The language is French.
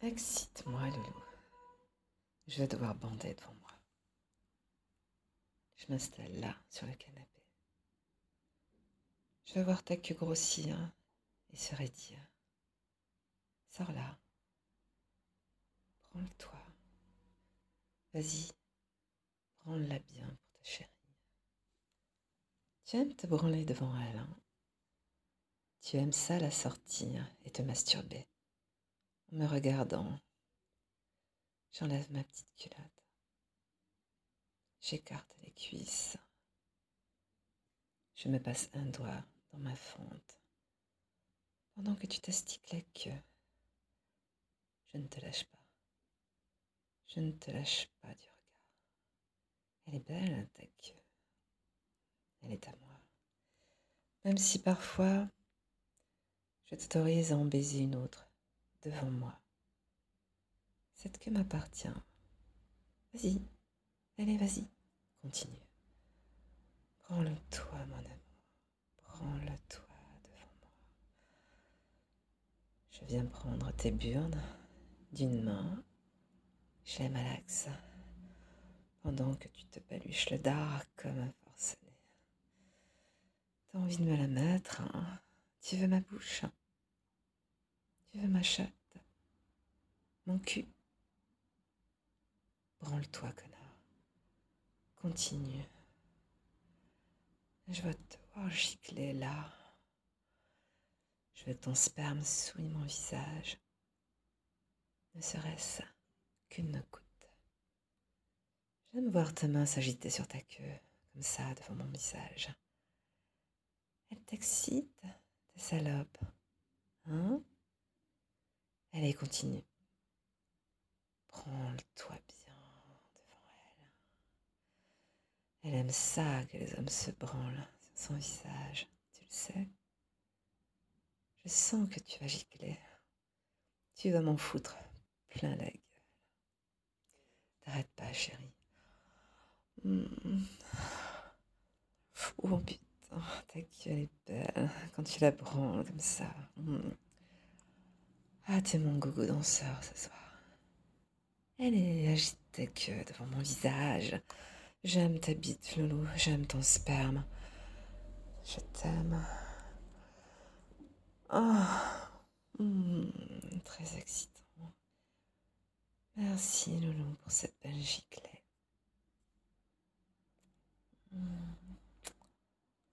Excite-moi, Loulou. Je vais devoir bander devant moi. Je m'installe là, sur le canapé. Je vais voir ta queue grossir et se raidir. Sors là. Prends-le-toi. Vas-y, prends-la bien pour ta chérie. Tu aimes te branler devant elle, hein? Tu aimes ça la sortir et te masturber en me regardant. J'enlève ma petite culotte. J'écarte les cuisses. Je me passe un doigt dans ma fente pendant que tu t'astiques la queue. Je ne te lâche pas. Je ne te lâche pas du regard. Elle est belle, ta queue. Elle est à moi. Même si parfois je t'autorise à en baiser une autre devant moi. Cette queue m'appartient. Vas-y, allez, vas-y, continue. Prends-le toi, mon amour. Prends-le toi devant moi. Je viens prendre tes burnes d'une main. Je les malaxe pendant que tu te paluches le dard comme un forcené. T'as envie de me la mettre hein Tu veux ma bouche Tu veux ma chatte Mon cul Branle-toi, connard. Continue. Je vais te voir gicler là. Je veux ton sperme souiller mon visage. Ne serait-ce qu'une goutte. J'aime voir ta main s'agiter sur ta queue, comme ça, devant mon visage. Elle t'excite, ta salope. Hein? Allez, continue. Prends-le-toi bien devant elle. Elle aime ça que les hommes se branlent sur son visage, tu le sais. Je sens que tu vas gicler. Tu vas m'en foutre plein la gueule. T'arrêtes pas, chérie. Hmm. Oh putain, ta gueule est belle quand tu la branles comme ça. Hmm. Ah, t'es mon gogo danseur ce soir. Elle est agite ta queue devant mon visage. J'aime ta bite, Loulou. J'aime ton sperme. Je t'aime. Oh, très excitant. Merci, Loulou, pour cette belle giclée.